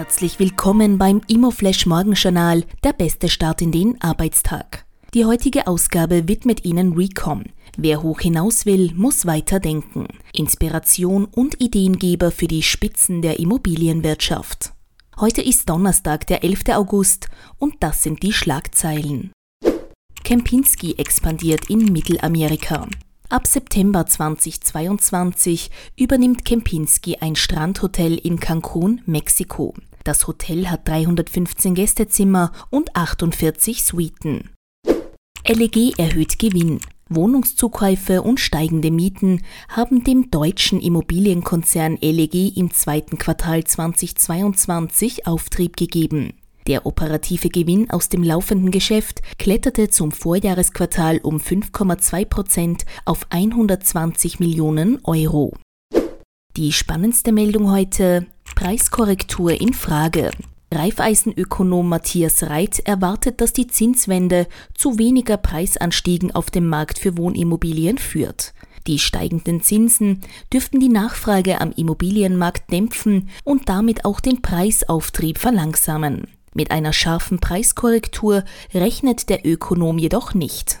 Herzlich willkommen beim Immoflash Morgenjournal, der beste Start in den Arbeitstag. Die heutige Ausgabe widmet Ihnen Recom. Wer hoch hinaus will, muss weiter denken. Inspiration und Ideengeber für die Spitzen der Immobilienwirtschaft. Heute ist Donnerstag, der 11. August, und das sind die Schlagzeilen. Kempinski expandiert in Mittelamerika. Ab September 2022 übernimmt Kempinski ein Strandhotel in Cancun, Mexiko. Das Hotel hat 315 Gästezimmer und 48 Suiten. LEG erhöht Gewinn. Wohnungszukäufe und steigende Mieten haben dem deutschen Immobilienkonzern LEG im zweiten Quartal 2022 Auftrieb gegeben. Der operative Gewinn aus dem laufenden Geschäft kletterte zum Vorjahresquartal um 5,2 Prozent auf 120 Millionen Euro. Die spannendste Meldung heute Preiskorrektur in Frage. Reifeisenökonom Matthias Reit erwartet, dass die Zinswende zu weniger Preisanstiegen auf dem Markt für Wohnimmobilien führt. Die steigenden Zinsen dürften die Nachfrage am Immobilienmarkt dämpfen und damit auch den Preisauftrieb verlangsamen. Mit einer scharfen Preiskorrektur rechnet der Ökonom jedoch nicht.